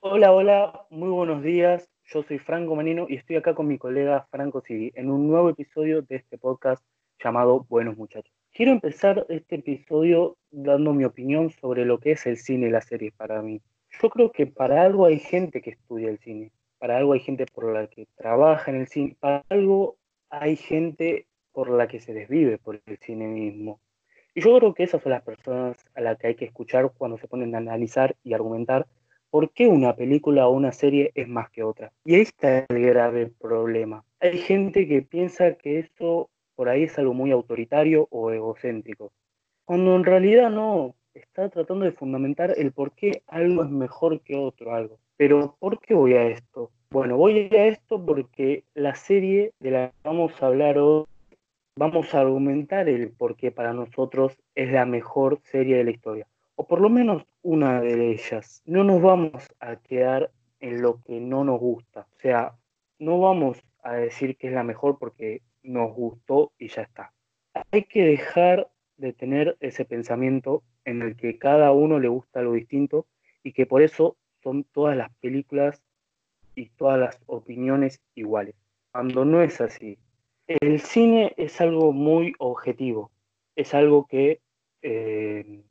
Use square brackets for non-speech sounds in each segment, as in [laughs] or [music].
Hola, hola, muy buenos días. Yo soy Franco Manino y estoy acá con mi colega Franco Sigui en un nuevo episodio de este podcast llamado Buenos Muchachos. Quiero empezar este episodio dando mi opinión sobre lo que es el cine y las series para mí. Yo creo que para algo hay gente que estudia el cine, para algo hay gente por la que trabaja en el cine, para algo hay gente por la que se desvive por el cine mismo. Y yo creo que esas son las personas a las que hay que escuchar cuando se ponen a analizar y argumentar por qué una película o una serie es más que otra. Y ahí está el grave problema. Hay gente que piensa que eso por ahí es algo muy autoritario o egocéntrico, cuando en realidad no, está tratando de fundamentar el por qué algo es mejor que otro algo. Pero ¿por qué voy a esto? Bueno, voy a esto porque la serie de la que vamos a hablar hoy, vamos a argumentar el por qué para nosotros es la mejor serie de la historia o por lo menos una de ellas. No nos vamos a quedar en lo que no nos gusta. O sea, no vamos a decir que es la mejor porque nos gustó y ya está. Hay que dejar de tener ese pensamiento en el que cada uno le gusta algo distinto y que por eso son todas las películas y todas las opiniones iguales. Cuando no es así. El cine es algo muy objetivo, es algo que eh,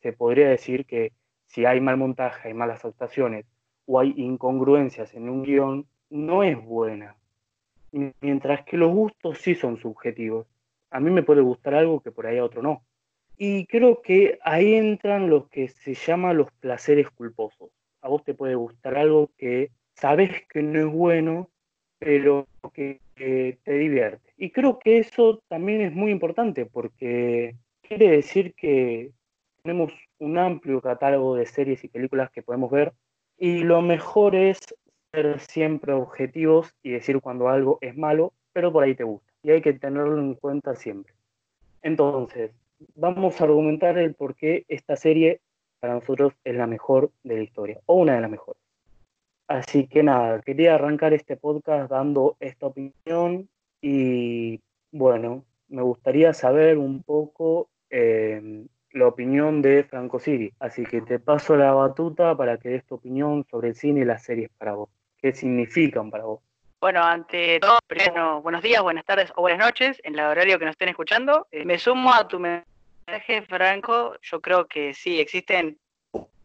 se podría decir que si hay mal montaje, hay malas actuaciones o hay incongruencias en un guion, no es buena. Mientras que los gustos sí son subjetivos. A mí me puede gustar algo que por ahí a otro no. Y creo que ahí entran los que se llaman los placeres culposos. A vos te puede gustar algo que sabes que no es bueno, pero que, te divierte. Y creo que eso también es muy importante porque quiere decir que tenemos un amplio catálogo de series y películas que podemos ver y lo mejor es ser siempre objetivos y decir cuando algo es malo, pero por ahí te gusta. Y hay que tenerlo en cuenta siempre. Entonces, vamos a argumentar el por qué esta serie para nosotros es la mejor de la historia, o una de las mejores. Así que nada, quería arrancar este podcast dando esta opinión y bueno, me gustaría saber un poco eh, la opinión de Franco Siri. Así que te paso la batuta para que des tu opinión sobre el cine y las series para vos. ¿Qué significan para vos? Bueno, ante todo, primero, buenos días, buenas tardes o buenas noches, en el horario que nos estén escuchando. Eh, me sumo a tu mensaje, Franco. Yo creo que sí, existen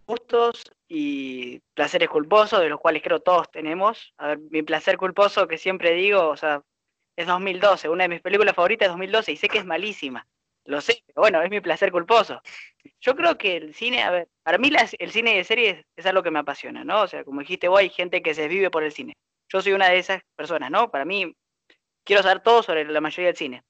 gustos y placeres culposos, de los cuales creo todos tenemos. A ver, mi placer culposo que siempre digo, o sea, es 2012, una de mis películas favoritas es 2012 y sé que es malísima lo sé, pero bueno, es mi placer culposo. Yo creo que el cine, a ver, para mí el cine de series es algo que me apasiona, ¿no? O sea, como dijiste vos, hay gente que se vive por el cine. Yo soy una de esas personas, ¿no? Para mí, quiero saber todo sobre la mayoría del cine.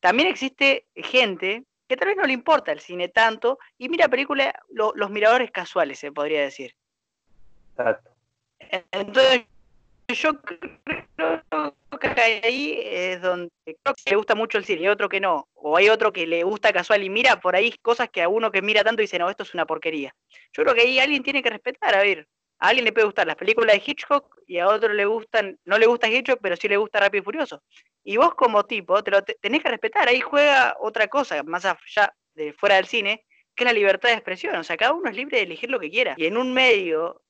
También existe gente que tal vez no le importa el cine tanto y mira películas, los miradores casuales, se podría decir. Exacto. Entonces, yo creo que ahí es donde creo que le gusta mucho el cine y otro que no. O hay otro que le gusta casual y mira por ahí cosas que a uno que mira tanto dice, no, esto es una porquería. Yo creo que ahí alguien tiene que respetar, a ver. A alguien le puede gustar las películas de Hitchcock y a otro le gustan, no le gusta Hitchcock, pero sí le gusta Rápido y Furioso. Y vos como tipo, te lo tenés que respetar, ahí juega otra cosa, más allá de fuera del cine, que es la libertad de expresión. O sea, cada uno es libre de elegir lo que quiera. Y en un medio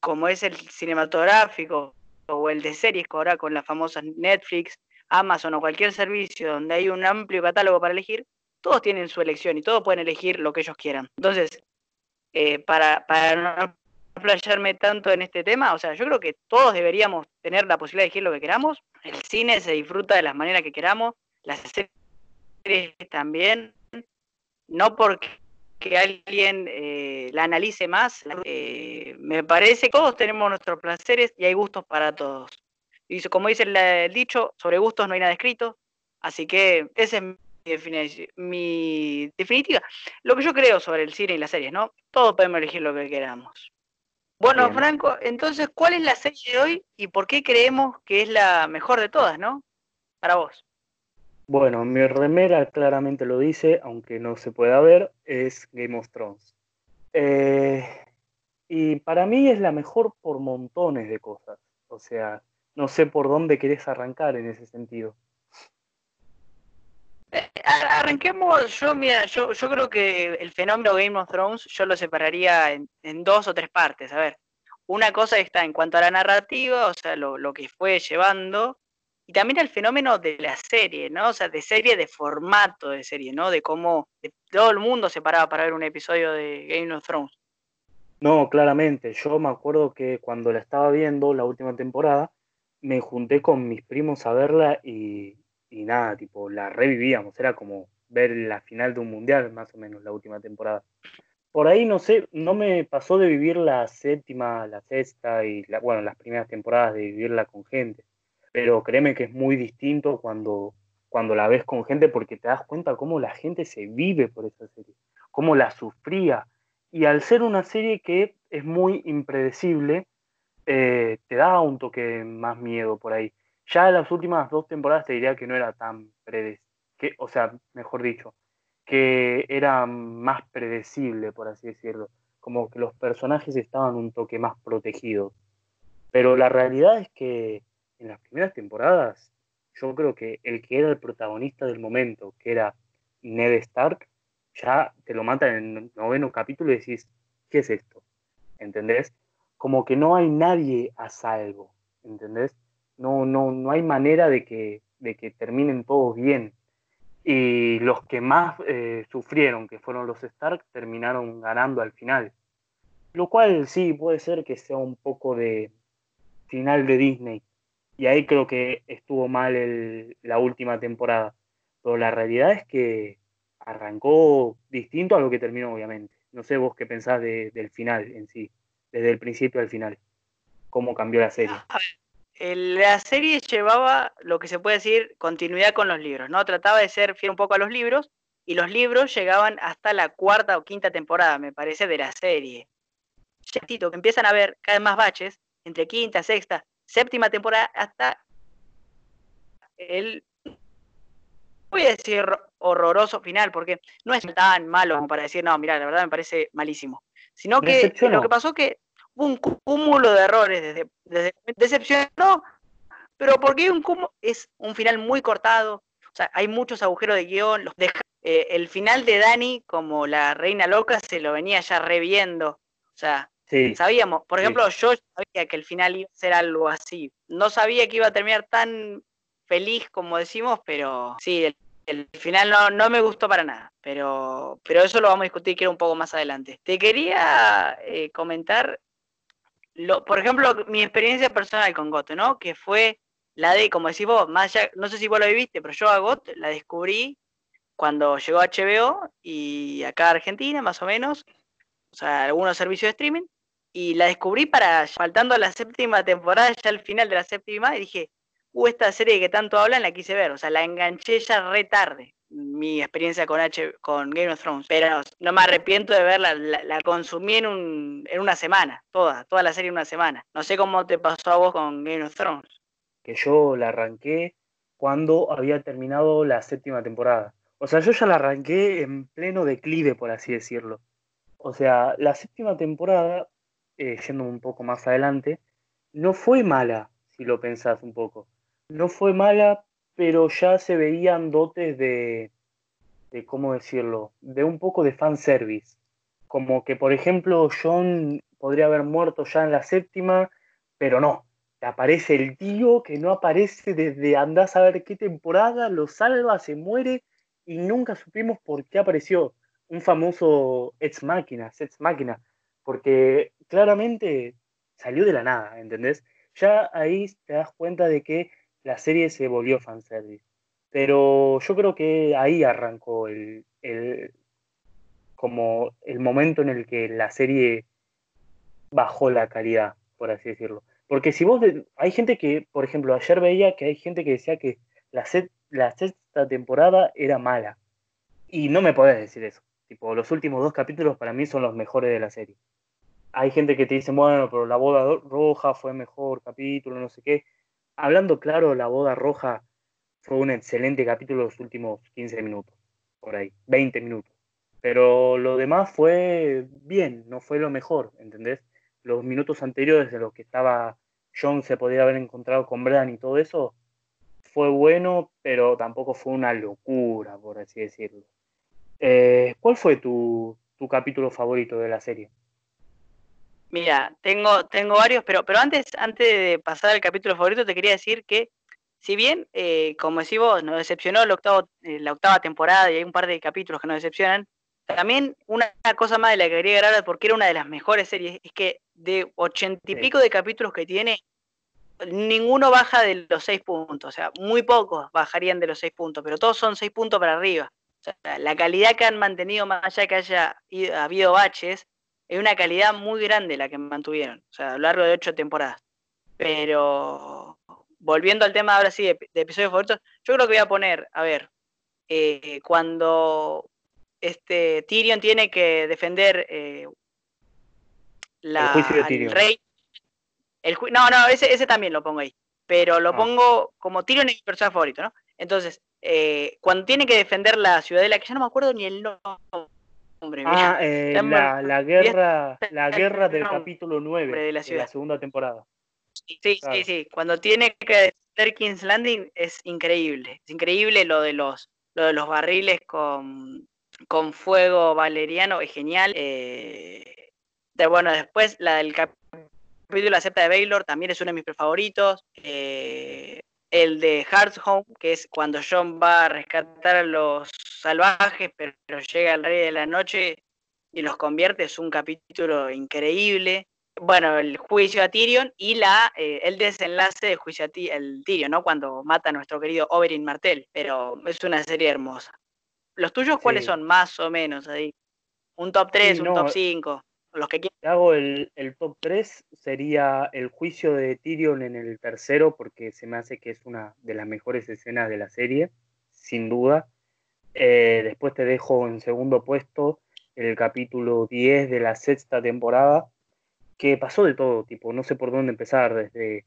como es el cinematográfico o el de series ahora con las famosas Netflix, Amazon o cualquier servicio donde hay un amplio catálogo para elegir, todos tienen su elección y todos pueden elegir lo que ellos quieran. Entonces, eh, para, para playarme tanto en este tema, o sea, yo creo que todos deberíamos tener la posibilidad de elegir lo que queramos. El cine se disfruta de las maneras que queramos, las series también, no porque que alguien eh, la analice más. Eh, me parece que todos tenemos nuestros placeres y hay gustos para todos. Y como dice el, dicho, sobre gustos no hay nada escrito. Así que esa es mi, mi definitiva. Lo que yo creo sobre el cine y las series, ¿no? Todos podemos elegir lo que queramos. Bueno, Franco, entonces, ¿cuál es la serie de hoy y por qué creemos que es la mejor de todas, no? Para vos. Bueno, mi remera claramente lo dice, aunque no se pueda ver, es Game of Thrones. Eh, y para mí es la mejor por montones de cosas. O sea, no sé por dónde querés arrancar en ese sentido. Arranquemos, yo mira, yo, yo creo que el fenómeno Game of Thrones yo lo separaría en, dos o tres partes. A ver, una cosa está en cuanto a la narrativa, o sea, lo, lo que fue llevando, y también el fenómeno de la serie, ¿no? O sea, de serie, de formato de serie, ¿no? De cómo todo el mundo se paraba para ver un episodio de Game of Thrones. No, claramente. Yo me acuerdo que cuando la estaba viendo, la última temporada, me junté con mis primos a verla y, nada, tipo, la revivíamos. Era como ver la final de un mundial, más o menos, la última temporada. Por ahí, no sé, no me pasó de vivir la séptima, la sexta y, la, bueno, las primeras temporadas de vivirla con gente. Pero créeme que es muy distinto cuando, cuando la ves con gente porque te das cuenta cómo la gente se vive por esa serie, cómo la sufría y al ser una serie que es muy impredecible, eh, te da un toque más miedo por ahí. Ya las últimas dos temporadas te diría que no era tan predecible, o sea, mejor dicho, que era más predecible, por así decirlo. Como que los personajes estaban un toque más protegidos. Pero la realidad es que en las primeras temporadas, yo creo que el que era el protagonista del momento, que era Ned Stark, ya te lo matan en el noveno capítulo y decís, ¿qué es esto? ¿Entendés? Como que no hay nadie a salvo, ¿entendés? No, no, no hay manera de que, de que terminen todos bien. Y los que más eh, sufrieron, que fueron los Stark, terminaron ganando al final. Lo cual sí puede ser que sea un poco de final de Disney. Y ahí creo que estuvo mal la última temporada. Pero la realidad es que arrancó distinto a lo que terminó, obviamente. No sé vos qué pensás del final en sí, desde el principio al final. ¿Cómo cambió la serie? La serie llevaba lo que se puede decir continuidad con los libros, ¿no? Trataba de ser fiel un poco a los libros y los libros llegaban hasta la cuarta o quinta temporada, me parece, de la serie. Ya que empiezan a ver cada vez más baches entre quinta, sexta, séptima temporada hasta el voy a decir horroroso final, porque no es tan malo como para decir, no, mira, la verdad me parece malísimo. Sino que lo que pasó que un cúmulo de errores, desde, desde decepcionó, pero porque un cúmulo, es un final muy cortado, o sea, hay muchos agujeros de guion, los deja, eh, el final de Dani, como la reina loca, se lo venía ya reviendo, o sea, sabíamos, por ejemplo, yo sabía que el final iba a ser algo así, no sabía que iba a terminar tan feliz como decimos, pero sí, el, el final no, no, me gustó para nada, pero, pero eso lo vamos a discutir quiero un poco más adelante. Te quería eh, comentar, lo, por ejemplo, mi experiencia personal con GOT, ¿no? Que fue la de, como decís vos, más no sé si vos lo viviste, pero yo a GOT la descubrí cuando llegó a HBO y acá a Argentina, más o menos, o sea, algunos servicios de streaming, y la descubrí para, faltando la séptima temporada, ya al final de la séptima, y dije, uh, esta serie que tanto hablan la quise ver, o sea, la enganché ya re tarde, mi experiencia con, H, con Game of Thrones, pero no me arrepiento de verla, la, consumí en, un, en una semana, toda, toda la serie en una semana. No sé cómo te pasó a vos con Game of Thrones. Que yo la arranqué cuando había terminado la séptima temporada. O sea, yo ya la arranqué en pleno declive, por así decirlo. O sea, la séptima temporada, eh, yendo un poco más adelante, no fue mala, si lo pensás un poco no fue mala, pero ya se veían dotes de, de, ¿cómo decirlo? De un poco de fanservice. Como que, por ejemplo, John podría haber muerto ya en la séptima, pero no. Aparece el tío que no aparece desde andás a ver qué temporada, lo salva, se muere y nunca supimos por qué apareció. Un famoso ex máquina, ex máquina, porque claramente salió de la nada, ¿entendés? Ya ahí te das cuenta de que la serie se volvió fanservice. Pero yo creo que ahí arrancó el, como el momento en el que la serie bajó la calidad, por así decirlo. Porque si vos, hay gente que, por ejemplo, ayer veía que hay gente que decía que la, la sexta temporada era mala. Y no me podés decir eso. Tipo, los últimos dos capítulos para mí son los mejores de la serie. Hay gente que te dice, bueno, pero la boda roja fue mejor capítulo, no sé qué hablando claro, La Boda Roja fue un excelente capítulo los últimos 15 minutos, por ahí, 20 minutos. Pero lo demás fue bien, no fue lo mejor, ¿entendés? Los minutos anteriores de los que estaba John se podía haber encontrado con Bran y todo eso, fue bueno, pero tampoco fue una locura, por así decirlo. Eh, ¿Cuál fue tu, capítulo favorito de la serie? Mira, tengo, tengo varios, pero, pero antes, antes de pasar al capítulo favorito, te quería decir que, si bien, eh, como decís vos, nos decepcionó el octavo, eh, la octava temporada y hay un par de capítulos que nos decepcionan, también una cosa más de la que quería agregar, porque era una de las mejores series, es que de ochenta y pico de capítulos que tiene, ninguno baja de los seis puntos, o sea, muy pocos bajarían de los seis puntos, pero todos son seis puntos para arriba. O sea, la calidad que han mantenido, más allá de que haya habido baches, es una calidad muy grande la que mantuvieron, o sea, a lo largo de ocho temporadas. Pero volviendo al tema ahora sí de, episodios favoritos, yo creo que voy a poner, a ver, eh, cuando este Tyrion tiene que defender eh, la, el rey. El no, no, ese, ese también lo pongo ahí. Pero lo ah. pongo como Tyrion es mi personaje favorito, ¿no? Entonces, eh, cuando tiene que defender la ciudadela, que ya no me acuerdo ni el nombre. Ah, [laughs] eh, la, guerra, la guerra del capítulo 9 de la, segunda temporada. Sí, sí, sí. Cuando tiene que defender King's Landing es increíble. Es increíble lo de los, lo de los barriles con, con fuego valeriano, es genial. Eh, de, bueno, después la del capítulo La Septa de Baylor también es uno de mis favoritos. Eh, el de Hearts Home, que es cuando John va a rescatar a los salvajes, pero, llega el Rey de la Noche y los convierte, es un capítulo increíble. Bueno, el juicio a Tyrion y la, eh, el desenlace de juicio a el Tyrion, ¿no? Cuando mata a nuestro querido Oberyn Martell. Pero es una serie hermosa. ¿Los tuyos cuáles son, más o menos, ahí? ¿Un top 3, un top 5? Los que Hago el, top 3, sería el juicio de Tyrion en el tercero, porque se me hace que es una de las mejores escenas de la serie, sin duda. Eh, después te dejo en segundo puesto el capítulo 10 de la sexta temporada, que pasó de todo, tipo, no sé por dónde empezar, desde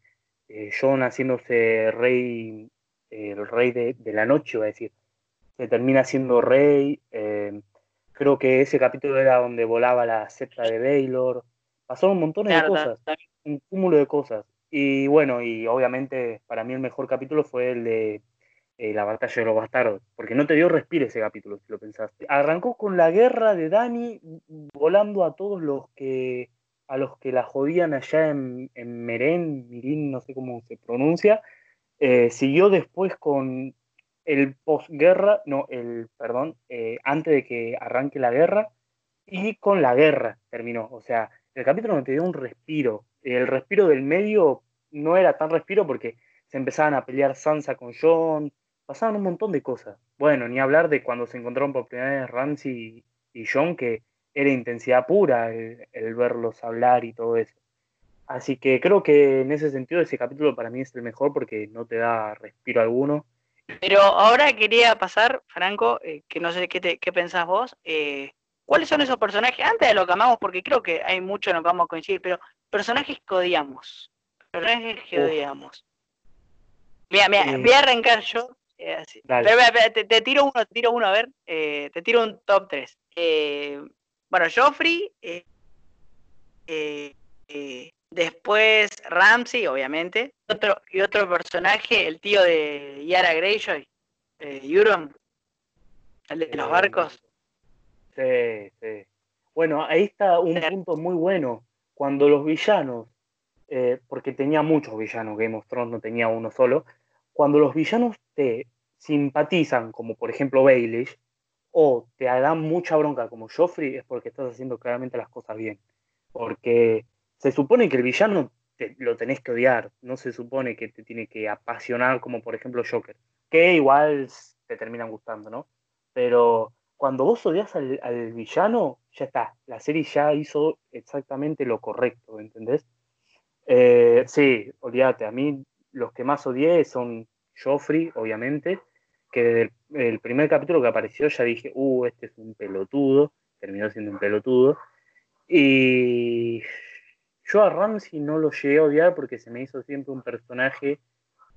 eh, John haciéndose rey, el rey de, de la noche, va a decir, se termina siendo rey. Creo que ese capítulo era donde volaba la septa de Baylor. Pasó un montón de cosas, un cúmulo de cosas. Y bueno, y obviamente para mí el mejor capítulo fue el de eh, la batalla de los bastardos, porque no te dio respiro ese capítulo, si lo pensaste. Arrancó con la guerra de Dani volando a todos los que a los que la jodían allá en, en Meren, Mirin, no sé cómo se pronuncia. Eh, siguió después con el posguerra, no, el, perdón, eh, antes de que arranque la guerra, y con la guerra terminó. O sea, el capítulo no te dio un respiro. El respiro del medio no era tan respiro porque se empezaban a pelear Sansa con John, pasaban un montón de cosas. Bueno, ni hablar de cuando se encontraron por primera vez Ramsey y John, que era intensidad pura el, el verlos hablar y todo eso. Así que creo que en ese sentido ese capítulo para mí es el mejor porque no te da respiro alguno pero ahora quería pasar, Franco, eh, que no sé qué, qué pensás vos, eh, ¿cuáles son esos personajes, antes de lo que amamos, porque creo que hay mucho en lo que vamos a coincidir, pero personajes que odiamos, personajes que odiamos. Mira, mira, voy a arrancar yo. Eh, te, tiro uno, te tiro uno, a ver, te tiro un top 3. bueno, Joffrey, Después Ramsey, obviamente. Otro, y otro personaje, el tío de Yara Greyjoy, eh, Euron, el de los barcos. Sí, sí. Bueno, ahí está un punto muy bueno. Cuando los villanos, eh, porque tenía muchos villanos, Game of Thrones no tenía uno solo, cuando los villanos te simpatizan, como por ejemplo Baelish, o te dan mucha bronca como Joffrey, es porque estás haciendo claramente las cosas bien. Porque se supone que el villano lo tenés que odiar, no se supone que te tiene que apasionar como por ejemplo Joker, que igual te terminan gustando, ¿no? Pero cuando vos odias al, villano, ya está, la serie ya hizo exactamente lo correcto, ¿entendés? Eh, sí, olvídate, a mí los que más odié son Joffrey, obviamente, que desde el, primer capítulo que apareció ya dije, uh, este es un pelotudo, terminó siendo un pelotudo. Y yo a Ramsey no lo llegué a odiar porque se me hizo siempre un personaje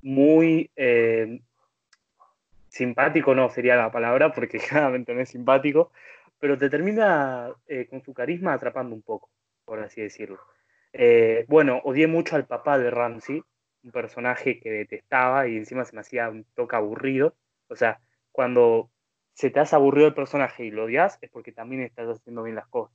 muy eh, simpático, no sería la palabra, porque [laughs] claramente no es simpático, pero te termina eh, con su carisma atrapando un poco, por así decirlo. Eh, bueno, odié mucho al papá de Ramsey, un personaje que detestaba y encima se me hacía un toque aburrido. O sea, cuando se te hace aburrido el personaje y lo odias, es porque también estás haciendo bien las cosas.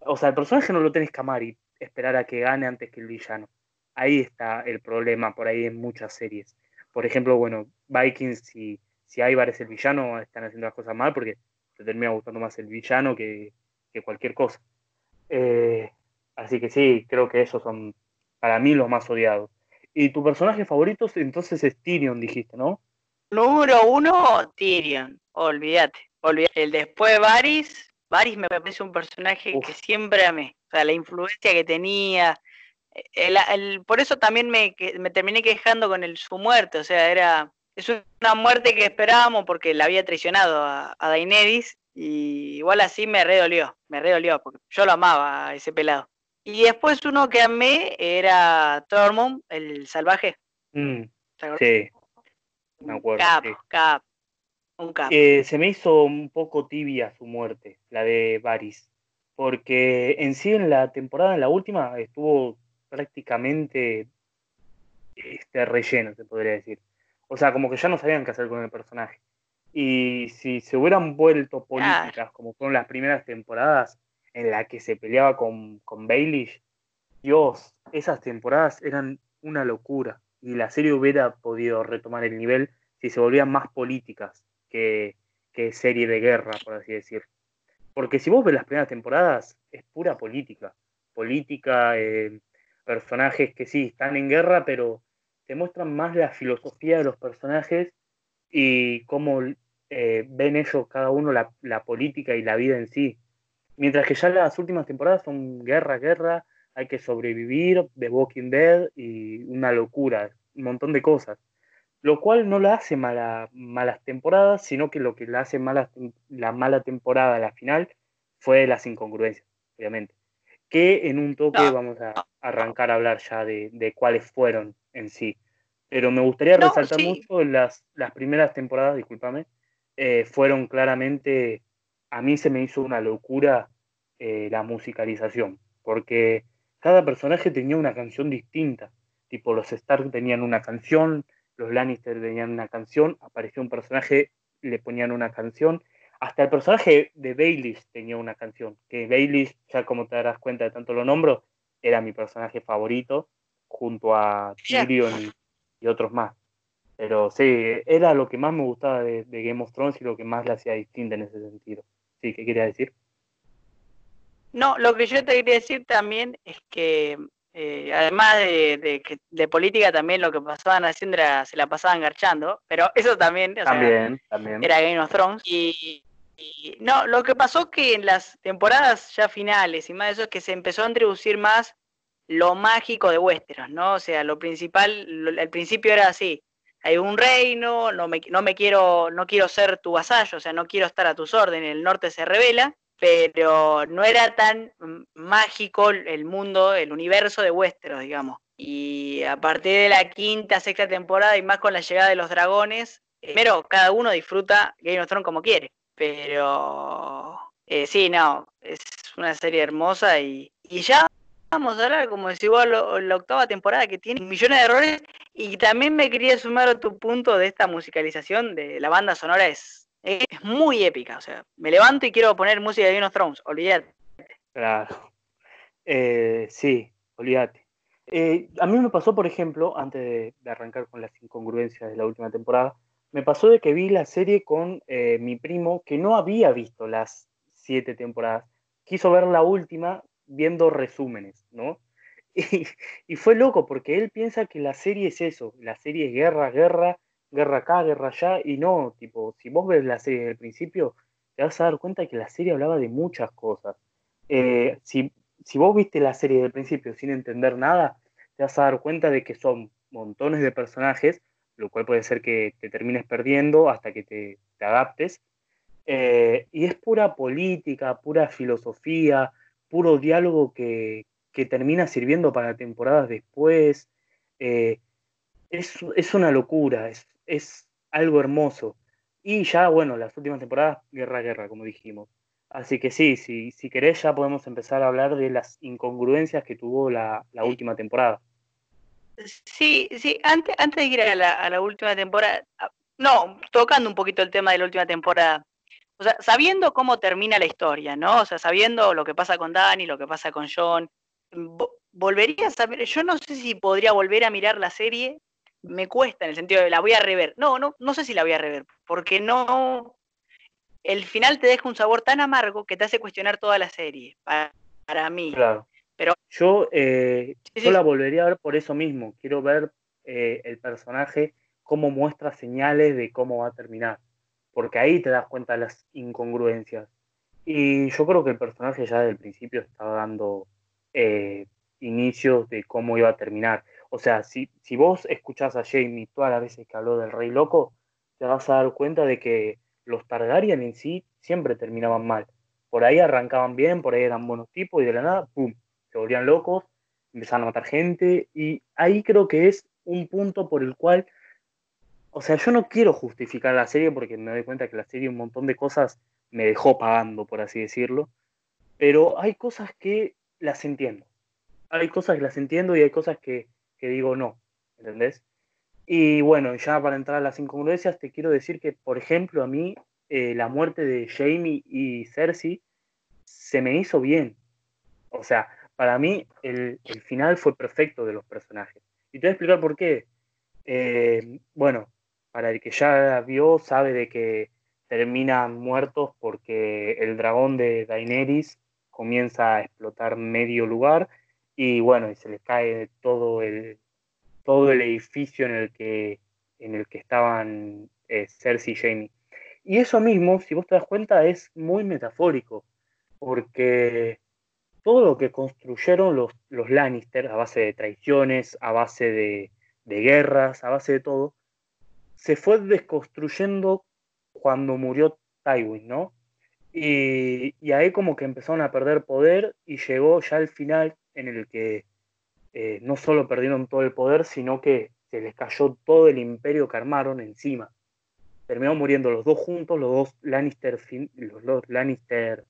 O sea, el personaje no lo tenés que amar y esperar a que gane antes que el villano. Ahí está el problema, por ahí en muchas series. Por ejemplo, bueno, Vikings, si, si Ivar es el villano, están haciendo las cosas mal porque te termina gustando más el villano que, cualquier cosa. Eh, así que sí, creo que esos son para mí los más odiados. ¿Y tu personaje favorito entonces es Tyrion, dijiste, no? Número uno, Tyrion. Olvídate. olvídate. El después Varys. Varys me parece un personaje que siempre amé. O sea, la influencia que tenía. El, por eso también me, me terminé quejando con el, su muerte. O sea, era. Es una muerte que esperábamos porque la había traicionado a, a Daenerys. Y igual así me redolió. Me redolió porque yo lo amaba a ese pelado. Y después uno que amé era Tormund, el salvaje. Mm, sí, me acuerdo. Cap, cap. Un cap. Eh, se me hizo un poco tibia su muerte, la de Varys. Porque en sí en la temporada, en la última, estuvo prácticamente este relleno, se podría decir. O sea, como que ya no sabían qué hacer con el personaje. Y si se hubieran vuelto políticas, como fueron las primeras temporadas, en la que se peleaba con, con Baelish, Dios, esas temporadas eran una locura y la serie hubiera podido retomar el nivel si se volvían más políticas que, serie de guerra, por así decir. Porque si vos ves las primeras temporadas, es pura política. Política, eh, personajes que sí, están en guerra, pero te muestran más la filosofía de los personajes y cómo eh, ven ellos cada uno la, la, política y la vida en sí. Mientras que ya las últimas temporadas son guerra, guerra, hay que sobrevivir, The Walking Dead y una locura, un montón de cosas. Lo cual no la hace mala, malas temporadas, sino que lo que la hace mala, la mala temporada a la final fue las incongruencias, obviamente. Que en un toque vamos a arrancar a hablar ya de, cuáles fueron en sí. Pero me gustaría resaltar mucho las, las primeras temporadas, discúlpame, eh, fueron claramente a mí se me hizo una locura eh, la musicalización, porque cada personaje tenía una canción distinta. Tipo, los Stark tenían una canción, los Lannister tenían una canción, apareció un personaje, le ponían una canción. Hasta el personaje de Baelish tenía una canción, que Baelish, ya como te darás cuenta de tanto lo nombro, era mi personaje favorito, junto a Tyrion y, otros más. Pero sí, era lo que más me gustaba de, de Game of Thrones y lo que más le hacía distinta en ese sentido. ¿qué quería decir? No, lo que yo te quería decir también es que eh, además de, de, política también lo que pasaban haciendo era, se la pasaban garchando, pero [laughs] eso también, también, era Game of Thrones. Y, no, lo que pasó que en las temporadas ya finales y más de eso es que se empezó a introducir más lo mágico de Westeros, ¿no? O sea, lo principal, al principio era así, hay un reino, no me, no me quiero, no quiero ser tu vasallo, o sea, no quiero estar a tus órdenes, el norte se revela, pero no era tan mágico el mundo, el universo de Westeros, digamos. Y a partir de la quinta, sexta temporada y más con la llegada de los dragones, primero cada uno disfruta Game of Thrones como quiere, pero eh, sí, no, es una serie hermosa y, y ya vamos a hablar, como decís vos, la octava temporada que tiene millones de errores. Y también me quería sumar a tu punto de esta musicalización de la banda sonora. Es, es muy épica. O sea, me levanto y quiero poner música de Game of Thrones. Olvídate. Claro. Eh, sí, olvídate. Eh, a mí me pasó, por ejemplo, antes de, arrancar con las incongruencias de la última temporada, me pasó de que vi la serie con eh, mi primo que no había visto las siete temporadas. Quiso ver la última viendo resúmenes, ¿no? [laughs] Y, fue loco porque él piensa que la serie es eso, la serie es guerra, guerra, guerra acá, guerra allá, y no, tipo, si vos ves la serie desde el principio, te vas a dar cuenta que la serie hablaba de muchas cosas. Eh, si, si vos viste la serie desde el principio sin entender nada, te vas a dar cuenta de que son montones de personajes, lo cual puede ser que te termines perdiendo hasta que te, adaptes. Eh, y es pura política, pura filosofía, puro diálogo que, termina sirviendo para temporadas después. Eh, es, una locura, es, algo hermoso. Y ya, bueno, las últimas temporadas, guerra, guerra, como dijimos. Así que sí, si, si querés ya podemos empezar a hablar de las incongruencias que tuvo la, última temporada. Sí, sí, antes, antes de ir a la, a la última temporada, ah, no, tocando un poquito el tema de la última temporada, o sea, sabiendo cómo termina la historia, ¿no? O sea, sabiendo lo que pasa con Dani, lo que pasa con John, volvería a saber, yo no sé si podría volver a mirar la serie, me cuesta en el sentido de la voy a rever. No, no, no sé si la voy a rever, porque no, el final te deja un sabor tan amargo que te hace cuestionar toda la serie, para, mí. Claro. Pero yo, eh, yo la volvería a ver por eso mismo. Quiero ver eh, el personaje cómo muestra señales de cómo va a terminar, porque ahí te das cuenta de las incongruencias. Y yo creo que el personaje ya desde el principio estaba dando eh, inicios de cómo iba a terminar. O sea, si, si vos escuchás a Jamie todas las veces que habló del Rey Loco, te vas a dar cuenta de que los Targaryen en sí siempre terminaban mal. Por ahí arrancaban bien, por ahí eran buenos tipos y de la nada, ¡pum!, se volvían locos, empezaban a matar gente y ahí creo que es un punto por el cual, o sea, yo no quiero justificar la serie porque me doy cuenta que la serie un montón de cosas me dejó pagando, por así decirlo, pero hay cosas que las entiendo. Hay cosas que las entiendo y hay cosas que, que digo no, ¿entendés? Y bueno, ya para entrar a las incongruencias, te quiero decir que, por ejemplo, a mí eh, la muerte de Jamie y Cersei se me hizo bien. O sea, para mí el, final fue perfecto de los personajes. Y te voy a explicar por qué. Eh, bueno, para el que ya vio, sabe de que terminan muertos porque el dragón de Daenerys comienza a explotar medio lugar y bueno, y se les cae todo el, todo el edificio en el que, en el que estaban eh, Cersei y Jamie. Y eso mismo, si vos te das cuenta, es muy metafórico, porque todo lo que construyeron los, los Lannister a base de traiciones, a base de, guerras, a base de todo, se fue desconstruyendo cuando murió Tywin, ¿no? Y, y, ahí como que empezaron a perder poder y llegó ya el final en el que eh, no solo perdieron todo el poder, sino que se les cayó todo el imperio que armaron encima. Terminaron muriendo los dos juntos, los dos Lannister, los Lannister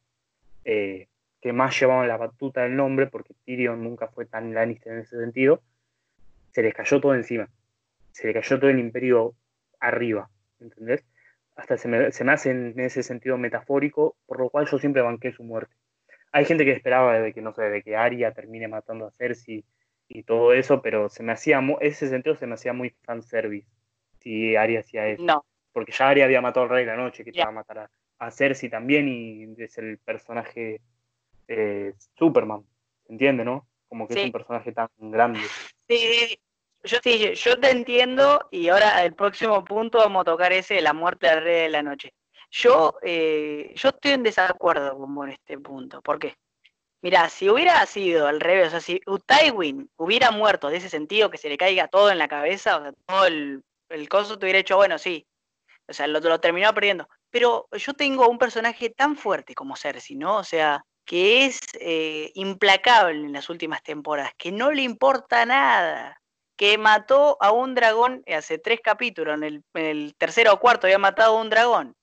eh, que más llevaban la batuta del nombre, porque Tyrion nunca fue tan Lannister en ese sentido, se les cayó todo encima. Se les cayó todo el imperio arriba, ¿entendés? Hasta se me, se me hace en ese sentido metafórico, por lo cual yo siempre banqué su muerte. Hay gente que esperaba de que, no sé, de que Arya termine matando a Cersei y todo eso, pero se me hacía, ese sentido se me hacía muy fanservice si Arya hacía eso. No. Porque ya Arya había matado al Rey de la Noche, que te iba a matar a, Cersei también, y es el personaje eh, Superman, ¿se entiende, no? Como que es un personaje tan grande. Sí, yo, sí, yo te entiendo, y ahora el próximo punto vamos a tocar ese, la muerte del Rey de la Noche. Yo, eh, yo estoy en desacuerdo con este punto. ¿Por qué? Mira, si hubiera sido al revés, o sea, si Tywin hubiera muerto de ese sentido, que se le caiga todo en la cabeza, o sea, todo el, el coso te hubiera hecho, bueno, sí, o sea, lo, lo terminó perdiendo. Pero yo tengo un personaje tan fuerte como Cersei, ¿no? O sea, que es eh, implacable en las últimas temporadas, que no le importa nada, que mató a un dragón hace tres capítulos, en el, en el tercero o cuarto había matado a un dragón.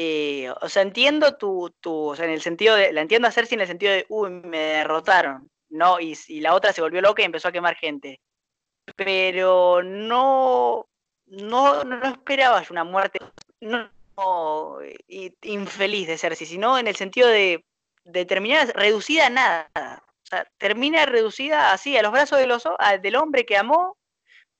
Eh, o sea, entiendo tu, tu, o sea, en el sentido de, la entiendo a Cersei en el sentido de, uy, me derrotaron, ¿no? Y, la otra se volvió loca y empezó a quemar gente. Pero no, no, no esperaba una muerte no, infeliz de Cersei, sino en el sentido de, terminar reducida a nada. O sea, termina reducida así, a los brazos del, oso, del hombre que amó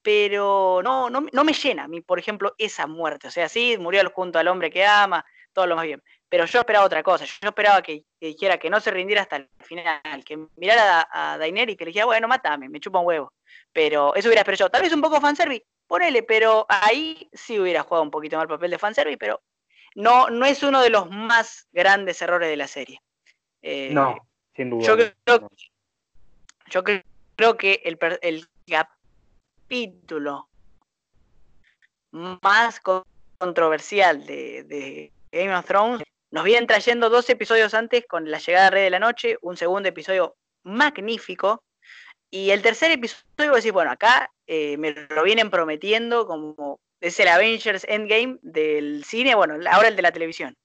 pero no, no, no me llena a mí, por ejemplo, esa muerte. O sea, sí, murió junto al hombre que ama, todo lo más bien. Pero yo esperaba otra cosa. Yo esperaba que, dijera que no se rindiera hasta el final, que mirara a, a Daenerys y que le dijera, bueno, mátame, me chupa un huevo. Pero eso hubiera esperado yo. Tal vez un poco fanservice, ponele, pero ahí sí hubiera jugado un poquito más el papel de fanservice, pero no, no es uno de los más grandes errores de la serie. Eh, no, sin duda. Yo creo, yo creo que el, el capítulo más controversial de, Game of Thrones, nos vienen trayendo dos episodios antes con la llegada de Rey de la Noche, un segundo episodio magnífico, y el tercer episodio, decir, bueno, acá eh, me lo vienen prometiendo como es el Avengers Endgame del cine, bueno, ahora el de la televisión.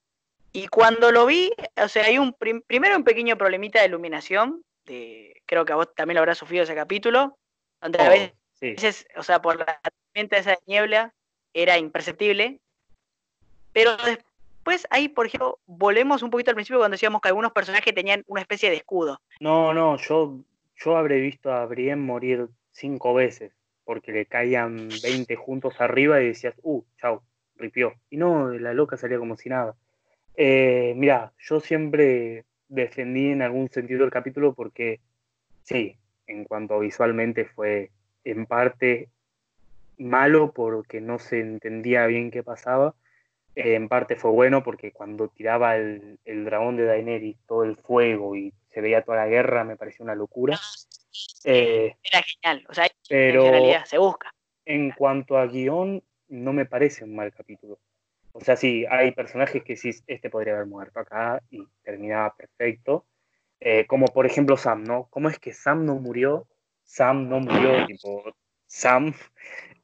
Y cuando lo vi, o sea, hay un primero un pequeño problemita de iluminación, de, creo que a vos también lo habrás sufrido ese capítulo, donde a veces, o sea, por la tormenta esa niebla era imperceptible, pero después ahí, por ejemplo, volvemos un poquito al principio cuando decíamos que algunos personajes tenían una especie de escudo. No, no, yo, yo habré visto a Brienne morir cinco veces, porque le caían 20 juntos arriba y decías, uh, chau, ripió. Y no, la loca salía como si nada. Eh, mira, yo siempre defendí en algún sentido el capítulo porque, sí, en cuanto visualmente fue en parte malo porque no se entendía bien qué pasaba, en parte fue bueno porque cuando tiraba el, dragón de Daenerys, todo el fuego y se veía toda la guerra, me pareció una locura. Eh, Era genial, o sea, pero en realidad se busca. En cuanto a guion, no me parece un mal capítulo. O sea, sí, hay personajes que sí, este podría haber muerto acá y terminaba perfecto. Eh, como por ejemplo Sam, ¿no? ¿Cómo es que Sam no murió? Sam no murió, tipo, Sam,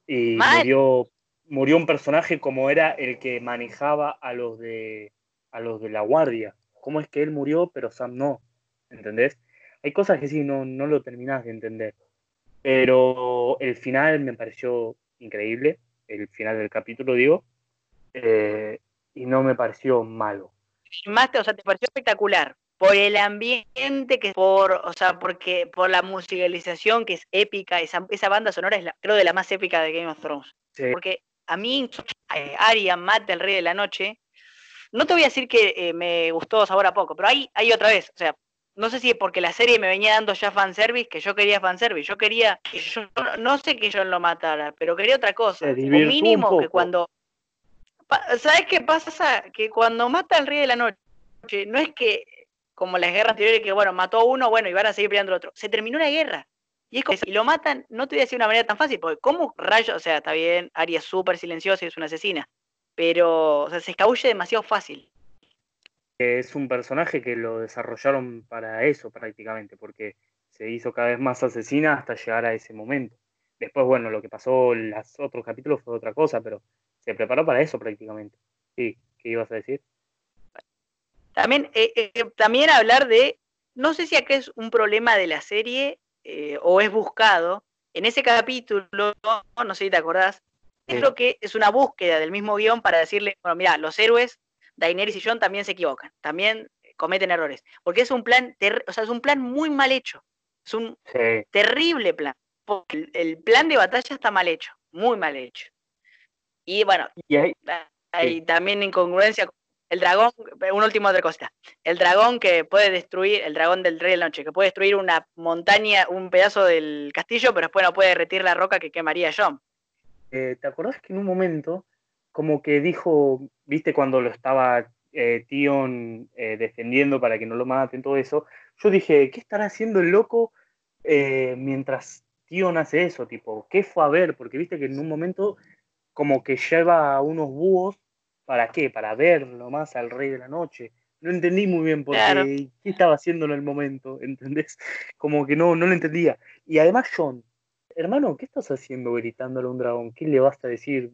y murió, murió un personaje como era el que manejaba a los de a los de la guardia. ¿Cómo es que él murió, pero Sam no? ¿Entendés? Hay cosas que sí, no, no lo terminás de entender. Pero el final me pareció increíble, el final del capítulo, digo. Eh, y no me pareció malo. Más, o sea, te pareció espectacular por el ambiente que por, o sea, porque por la musicalización que es épica, esa, esa banda sonora es la, creo de la más épica de Game of Thrones. Porque a mí, eh, Arya mata el rey de la noche. No te voy a decir que eh, me gustó sabor a poco, pero hay, hay otra vez, o sea, no sé si es porque la serie me venía dando ya fanservice, que yo quería fanservice, yo quería, yo, no sé que yo lo matara, pero quería otra cosa, o mínimo que cuando ¿Sabes qué pasa? Que cuando mata al rey de la noche, no es que como las guerras anteriores que, bueno, mató a uno, bueno, y van a seguir peleando al otro. Se terminó la guerra. Y es como, y lo matan, no te voy a decir de una manera tan fácil, porque ¿cómo rayos? O sea, está bien, Arya es súper silenciosa y es una asesina, pero, o sea, se escabulle demasiado fácil. Es un personaje que lo desarrollaron para eso prácticamente, porque se hizo cada vez más asesina hasta llegar a ese momento. Después, bueno, lo que pasó en los otros capítulos fue otra cosa, pero se preparó para eso prácticamente. Sí, ¿qué ibas a decir? También, eh, eh, también hablar de, no sé si acá es un problema de la serie eh, o es buscado. En ese capítulo, no sé si te acordás, creo que es una búsqueda del mismo guion para decirle, bueno, mira, los héroes, Daenerys y Jon también se equivocan, también cometen errores, porque es un plan, o sea, es un plan muy mal hecho, es un terrible plan. El, plan de batalla está mal hecho, muy mal hecho. Y bueno, hay, también incongruencia. El dragón, una última otra cosa. El dragón que puede destruir, el dragón del rey de la noche, que puede destruir una montaña, un pedazo del castillo, pero después no puede derretir la roca que quemaría John. Eh, ¿Te acordás que en un momento, como que dijo, viste cuando lo estaba eh, Tion eh, defendiendo para que no lo maten, todo eso? Yo dije, ¿qué estará haciendo el loco mientras Tion hace eso? Tipo, ¿qué fue a ver? Porque viste que en un momento como que lleva a unos búhos, ¿para qué? Para ver más al rey de la noche. No entendí muy bien por qué, qué estaba haciendo en el momento, [laughs] ¿entendés? Como que no, no lo entendía. Y además John, hermano, ¿qué estás haciendo gritándole a un dragón? ¿Qué le vas a decir?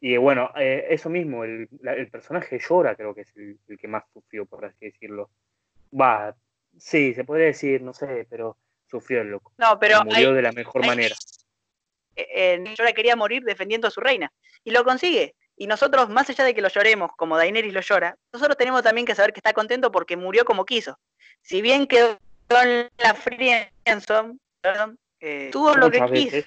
Y bueno, eh, eso mismo, el, personaje llora, creo que es el, que más sufrió, por así decirlo. Va, sí, se puede decir, no sé, pero sufrió el loco. No, pero. Murió de la mejor manera yo la quería morir defendiendo a su reina. Y lo consigue. Y nosotros, más allá de que lo lloremos, como Daenerys lo llora, nosotros tenemos también que saber que está contento porque murió como quiso. Si bien quedó en la Friendzone, eh, tuvo lo que quiso.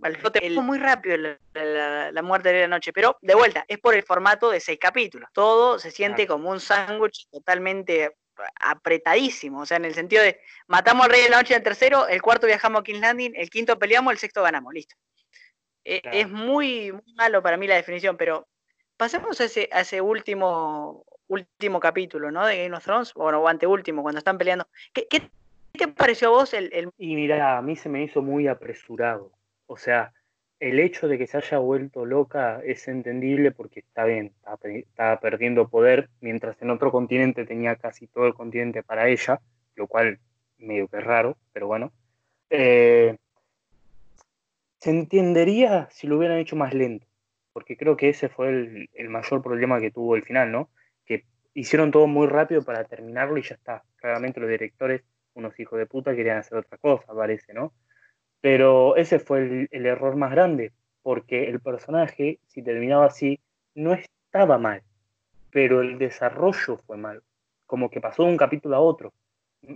Fue muy rápido la, muerte de la noche, pero de vuelta, es por el formato de seis capítulos. Todo se siente como un sándwich totalmente apretadísimo, o sea, en el sentido de matamos al rey de la noche en el tercero, el cuarto viajamos a King's Landing, el quinto peleamos, el sexto ganamos, listo. E, es muy, malo para mí la definición, pero pasemos a ese, ese último, último capítulo, ¿no? De Game of Thrones, bueno, o anteúltimo, cuando están peleando. ¿Qué, te pareció a vos el, el... Y mira, a mí se me hizo muy apresurado, o sea, el hecho de que se haya vuelto loca es entendible porque está bien, estaba perdiendo poder, mientras en otro continente tenía casi todo el continente para ella, lo cual medio que es raro, pero bueno. Eh, se entendería si lo hubieran hecho más lento, porque creo que ese fue el, el, mayor problema que tuvo el final, ¿no? Que hicieron todo muy rápido para terminarlo y ya está. Claramente los directores unos hijos de puta querían hacer otra cosa, parece, ¿no? Pero ese fue el, error más grande, porque el personaje, si terminaba así, no estaba mal, pero el desarrollo fue mal, como que pasó de un capítulo a otro.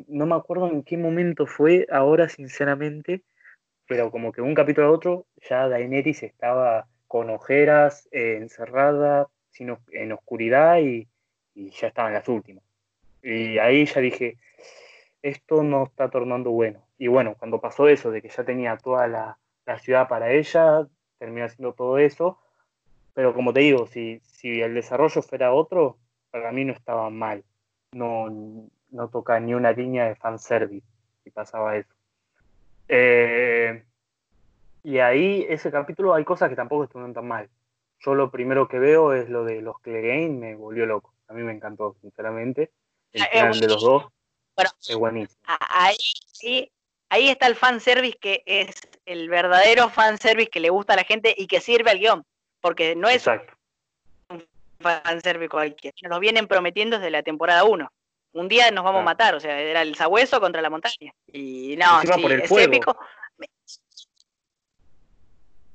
No me acuerdo en qué momento fue ahora, sinceramente, pero como que un capítulo a otro ya Daenerys estaba con ojeras, eh, encerrada, en oscuridad y, y ya estaban las últimas. Y ahí ya dije, esto no está tornando bueno. Y bueno, cuando pasó eso, de que ya tenía toda la, ciudad para ella, terminó haciendo todo eso. Pero como te digo, si, si el desarrollo fuera otro, para mí no estaba mal. No, no toca ni una línea de fanservice si pasaba eso. Eh, y ahí, ese capítulo, hay cosas que tampoco estuvieron tan mal. Yo lo primero que veo es lo de los Clegane, me volvió loco. A mí me encantó, sinceramente. El final de los dos bueno, es buenísimo. Ahí, sí, ahí está el fanservice que es el verdadero fanservice que le gusta a la gente y que sirve al guion. Porque no es un fanservice cualquiera. Nos lo vienen prometiendo desde la temporada 1. Un día nos vamos a matar, o sea, era el sabueso contra la montaña. Y no, sí, es épico.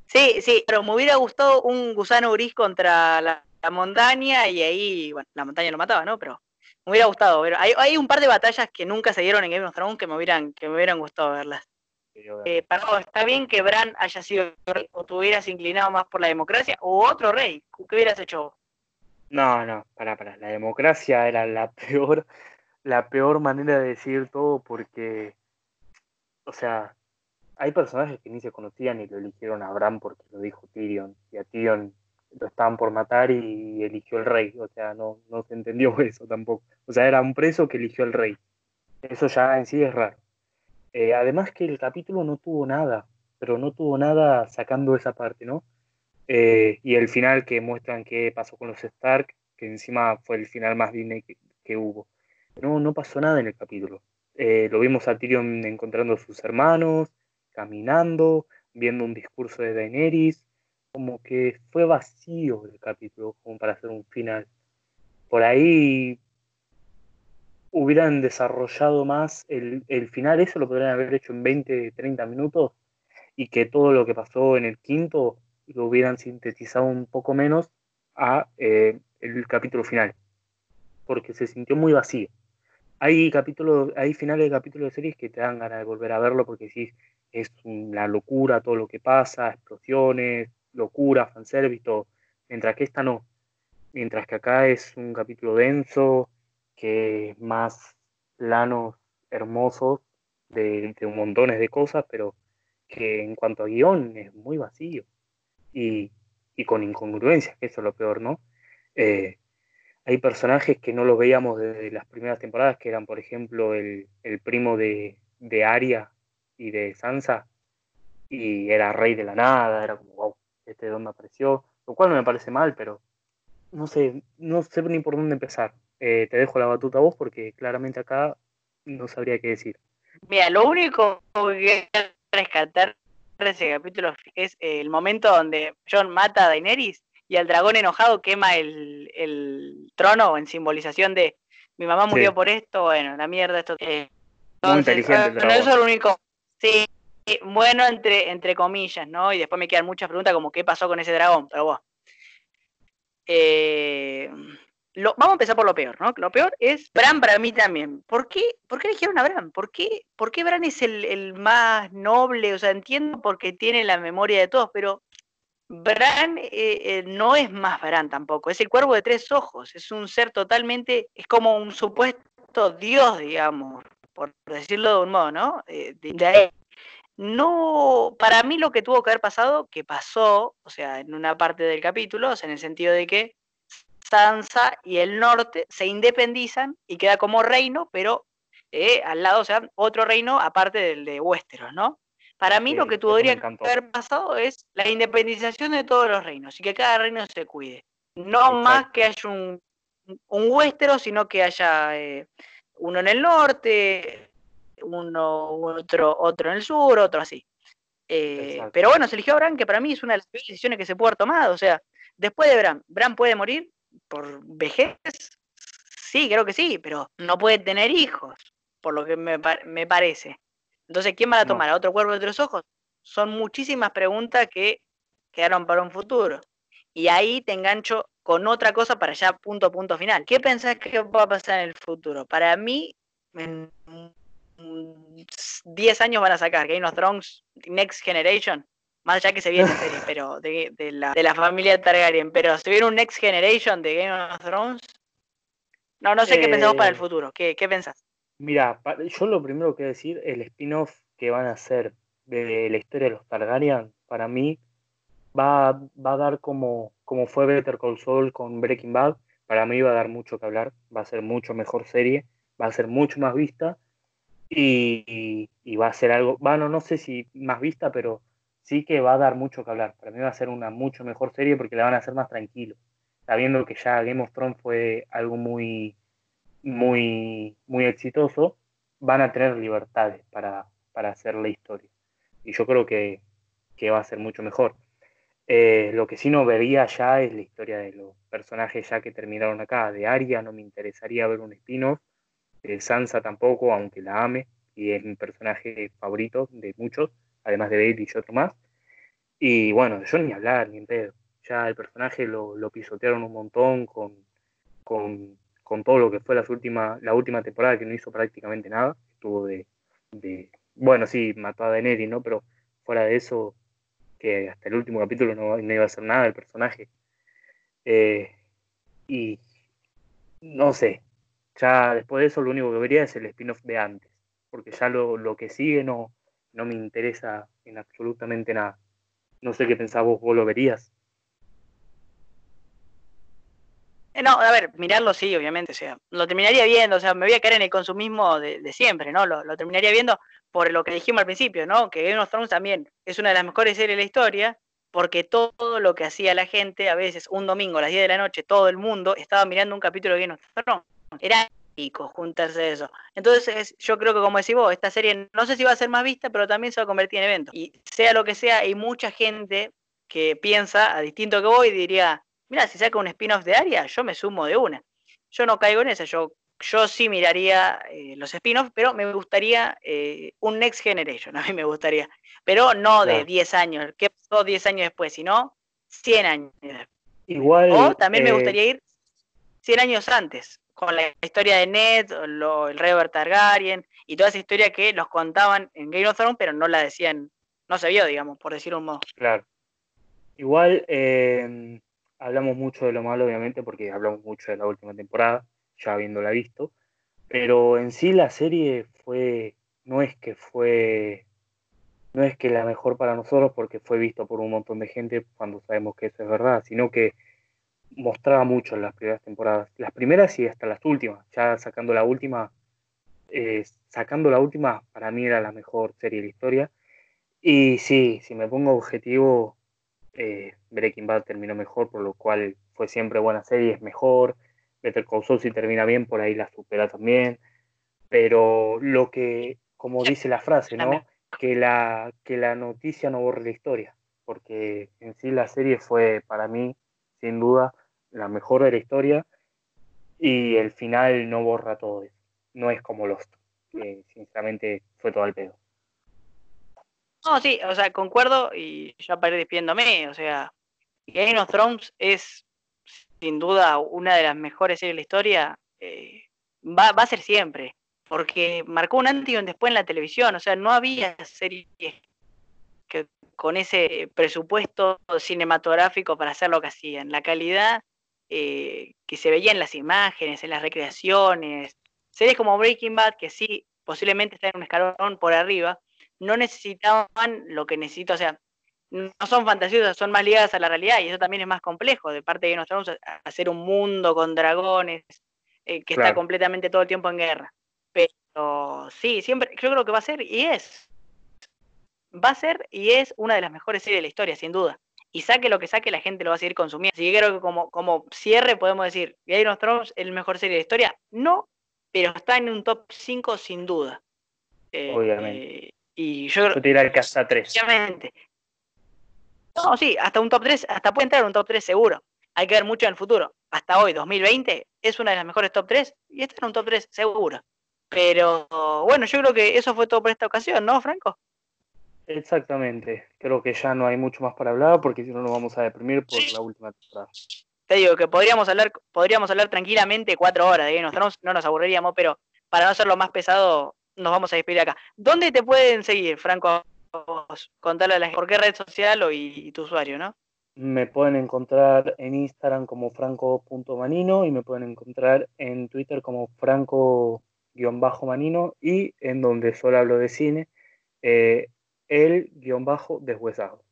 Sí, sí, pero me hubiera gustado un gusano gris contra la, la montaña y ahí, bueno, la montaña lo mataba, ¿no? Pero me hubiera gustado ver. Hay, hay, un par de batallas que nunca se dieron en Game of Thrones que me hubieran, que me hubieran gustado verlas. Eh, está bien que Bran haya sido o tú hubieras inclinado más por la democracia o otro rey. ¿Qué hubieras hecho No, no, para, para. La democracia era la [laughs] peor, la peor manera de decir todo porque, o sea, hay personajes que ni se conocían y lo eligieron a Bran porque lo dijo Tyrion. Y a Tyrion lo estaban por matar y eligió el rey. O sea, no, no se entendió [laughs] eso tampoco. O sea, era un preso que eligió el rey. Eso ya en sí es raro. Eh, además que el capítulo no tuvo nada, pero no tuvo nada sacando esa parte, ¿no? Eh, y el final que muestran qué pasó con los Stark, que encima fue el final más digno que, hubo. No, no pasó nada en el capítulo. Eh, lo vimos a Tyrion encontrando a sus hermanos, caminando, viendo un discurso de Daenerys, como que fue vacío el capítulo como para hacer un final. Por ahí hubieran desarrollado más el, final, eso lo podrían haber hecho en 20, 30 minutos y que todo lo que pasó en el quinto lo hubieran sintetizado un poco menos a eh, el capítulo final, porque se sintió muy vacío. Hay capítulos, hay finales de capítulos de series que te dan ganas de volver a verlo porque sí es una locura todo lo que pasa, explosiones, locura, fanservice, todo. Mientras que esta no. Mientras que acá es un capítulo denso, que es más planos hermosos de, de montones de cosas, pero que en cuanto a guion es muy vacío y, con incongruencias, que eso es lo peor, ¿no? Eh, hay personajes que no los veíamos desde las primeras temporadas, que eran, por ejemplo, el, primo de, de Arya y de Sansa, y era rey de la nada, era como, wow, este dónde apareció, lo cual no me parece mal, pero no sé, no sé ni por dónde empezar. Eh, te dejo la batuta a vos porque claramente acá no sabría qué decir. Mira, lo único que rescatar de ese capítulo es el momento donde John mata a Daenerys y el dragón enojado quema el, trono en simbolización de mi mamá murió por esto, bueno, la mierda, esto. Eh, Muy inteligente. eso es lo único. Sí, bueno, entre, entre comillas, ¿no? Y después me quedan muchas preguntas como qué pasó con ese dragón, pero bueno. Eh, vamos a empezar por lo peor, ¿no? Lo peor es Bran para mí también. ¿Por qué, por qué eligieron a Bran? ¿Por qué, por qué Bran es el, más noble? O sea, entiendo porque tiene la memoria de todos, pero Bran eh, eh, no es más Bran tampoco. Es el cuervo de tres ojos. Es un ser totalmente, es como un supuesto dios, digamos, por decirlo de un modo, ¿no? ahí no, para mí lo que tuvo que haber pasado, que pasó, o sea, en una parte del capítulo, o sea, en el sentido de que Sansa y el norte se independizan y queda como reino, pero eh, al lado, o sea, otro reino aparte del de Westeros, ¿no? Para mí lo que que haber pasado es la independización de todos los reinos y que cada reino se cuide. No más que haya un, un Westeros, sino que haya eh, uno en el norte, uno otro, otro en el sur, otro así. Eh, pero bueno, se eligió a Bran, que para mí es una de las decisiones que se puede haber tomado. O sea, después de Bran, ¿Bran puede morir por vejez? Sí, creo que sí, pero no puede tener hijos. por lo que me, parece. Entonces, ¿quién va a tomar? ¿A otro cuervo de tres ojos? Son muchísimas preguntas que quedaron para un futuro. Y ahí te engancho con otra cosa para ya punto, punto final. ¿Qué pensás que va a pasar en el futuro? Para mí, en 10 años van a sacar Game of Thrones Next Generation. Más allá que se viene [laughs] serie, pero de, la, de la familia Targaryen. Pero si viene un Next Generation de Game of Thrones. No, no sé qué pensamos para el eh, futuro. ¿Qué, qué pensás? Mira, yo lo primero que decir, el spin-off que van a hacer de la historia de los Targaryen, para mí va, va a dar como, como fue Better Call Saul con Breaking Bad. Para mí va a dar mucho que hablar, va a ser mucho mejor serie, va a ser mucho más vista y, va a ser algo, bueno, no sé si más vista, pero sí que va a dar mucho que hablar. Para mí va a ser una mucho mejor serie porque la van a hacer más tranquilo, sabiendo que ya Game of Thrones fue algo muy muy, muy exitoso, van a tener libertades para, hacer la historia. Y yo creo que, va a ser mucho mejor. Eh, lo que sí no vería ya es la historia de los personajes ya que terminaron acá. De Arya no me interesaría ver un spin-off. De Sansa tampoco, aunque la ame. Y es mi personaje favorito de muchos, además de Bailey y otro más. Y bueno, yo ni hablar, ni en pedo. Ya el personaje lo, lo pisotearon un montón con, con con todo lo que fue las últimas, la última temporada que no hizo prácticamente nada, estuvo de, bueno, sí, mató a Daenerys, ¿no? Pero fuera de eso, que hasta el último capítulo no, iba a hacer nada el personaje. Eh, y no sé, ya después de eso lo único que vería es el spin-off de antes, porque ya lo, que sigue no, no me interesa en absolutamente nada. No sé qué pensás vos, vos lo verías. Eh, no, a ver, mirarlo sí, obviamente, o sea, lo terminaría viendo, o sea, me voy a caer en el consumismo de, siempre, ¿no? Lo, terminaría viendo por lo que dijimos al principio, ¿no? Que Game of Thrones también es una de las mejores series de la historia, porque todo lo que hacía la gente, a veces un domingo a las 10 de la noche, todo el mundo estaba mirando un capítulo de Game of Thrones. Era épico juntarse eso. Entonces, yo creo que como decís vos, esta serie no sé si va a ser más vista, pero también se va a convertir en evento. Y sea lo que sea, hay mucha gente que piensa, a distinto que vos, y diría, mira, si saca un spin-off de Aria, yo me sumo de una. Yo no caigo en esa, yo, yo sí miraría eh, los spin-offs, pero me gustaría eh, un Next Generation, a mí me gustaría. Pero no de 10 años, ¿qué pasó 10 años después? Sino 100 años Igual. O también me eh, gustaría ir 100 años antes, con la historia de Ned, el rey Targaryen y toda esa historia que los contaban en Game of Thrones, pero no la decían, no se vio, digamos, por decir un modo. Claro. Igual, eh, hablamos mucho de lo malo, obviamente, porque hablamos mucho de la última temporada, ya habiéndola visto, pero en sí la serie fue, no es que fue, no es que la mejor para nosotros porque fue visto por un montón de gente cuando sabemos que eso es verdad, sino que mostraba mucho en las primeras temporadas, las primeras y hasta las últimas, ya sacando la última, eh, sacando la última para mí era la mejor serie de la historia. Y sí, si me pongo objetivo, eh, Breaking Bad terminó mejor, por lo cual fue siempre buena serie, es mejor. Better Call Saul si termina bien, por ahí la supera también. Pero lo que, como dice la frase, ¿no? Que la, que la noticia no borre la historia, porque en sí la serie fue para mí, sin duda, la mejor de la historia y el final no borra todo eso. No es como Lost, que sinceramente fue todo al pedo. No, sí, o sea, concuerdo y ya paré despidiéndome. O sea, Game of Thrones es sin duda una de las mejores series de la historia. Eh, va, va a ser siempre, porque marcó un antes y un después en la televisión. O sea, no había series con ese presupuesto cinematográfico para hacer lo que hacían. La calidad eh, que se veía en las imágenes, en las recreaciones. Series como Breaking Bad, que sí, posiblemente están en un escalón por arriba, no necesitaban lo que necesito, o sea, no son fantasiosas, son más ligadas a la realidad y eso también es más complejo de parte de nos vamos a hacer un mundo con dragones eh, que está completamente todo el tiempo en guerra. Pero sí, siempre, yo creo que va a ser y es. Va a ser y es una de las mejores series de la historia, sin duda. Y saque lo que saque, la gente lo va a seguir consumiendo. Así que creo que como, como cierre podemos decir, Game of Thrones es la mejor serie de la historia. No, pero está en un top 5 sin duda. Eh, Obviamente. Eh, y yo, yo te que hasta 3. Obviamente. No, sí, hasta un top 3, hasta puede entrar un top 3 seguro. Hay que ver mucho en el futuro. Hasta hoy, 2020, es una de las mejores top 3 y esta es un top 3 seguro. Pero bueno, yo creo que eso fue todo por esta ocasión, ¿no, Franco? Exactamente. Creo que ya no hay mucho más para hablar porque si no nos vamos a deprimir por la última temporada. Te digo que podríamos hablar, podríamos hablar tranquilamente cuatro horas, ¿eh? Nosotros no nos aburriríamos, pero para no hacerlo más pesado, nos vamos a despedir acá. ¿Dónde te pueden seguir, Franco? Contarle a la gente por qué red social o y, tu usuario, ¿no? Me pueden encontrar en Instagram como franco.manino y me pueden encontrar en Twitter como franco-manino y en donde solo hablo de cine, eh, el-deshuesado.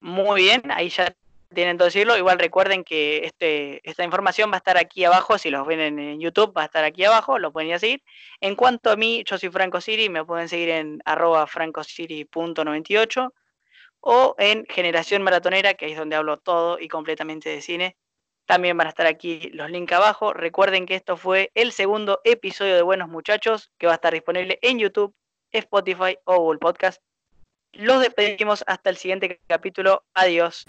Muy bien, ahí ya tienen todo decirlo. Igual recuerden que este, esta información va a estar aquí abajo. Si los ven en, YouTube, va a estar aquí abajo. Lo pueden ir a seguir. En cuanto a mí, yo soy Franco Siri. Me pueden seguir en arroba francosiri.98 o en Generación Maratonera, que es donde hablo todo y completamente de cine. También van a estar aquí los links abajo. Recuerden que esto fue el segundo episodio de Buenos Muchachos, que va a estar disponible en YouTube, Spotify o Google Podcast. Los despedimos hasta el siguiente capítulo. Adiós.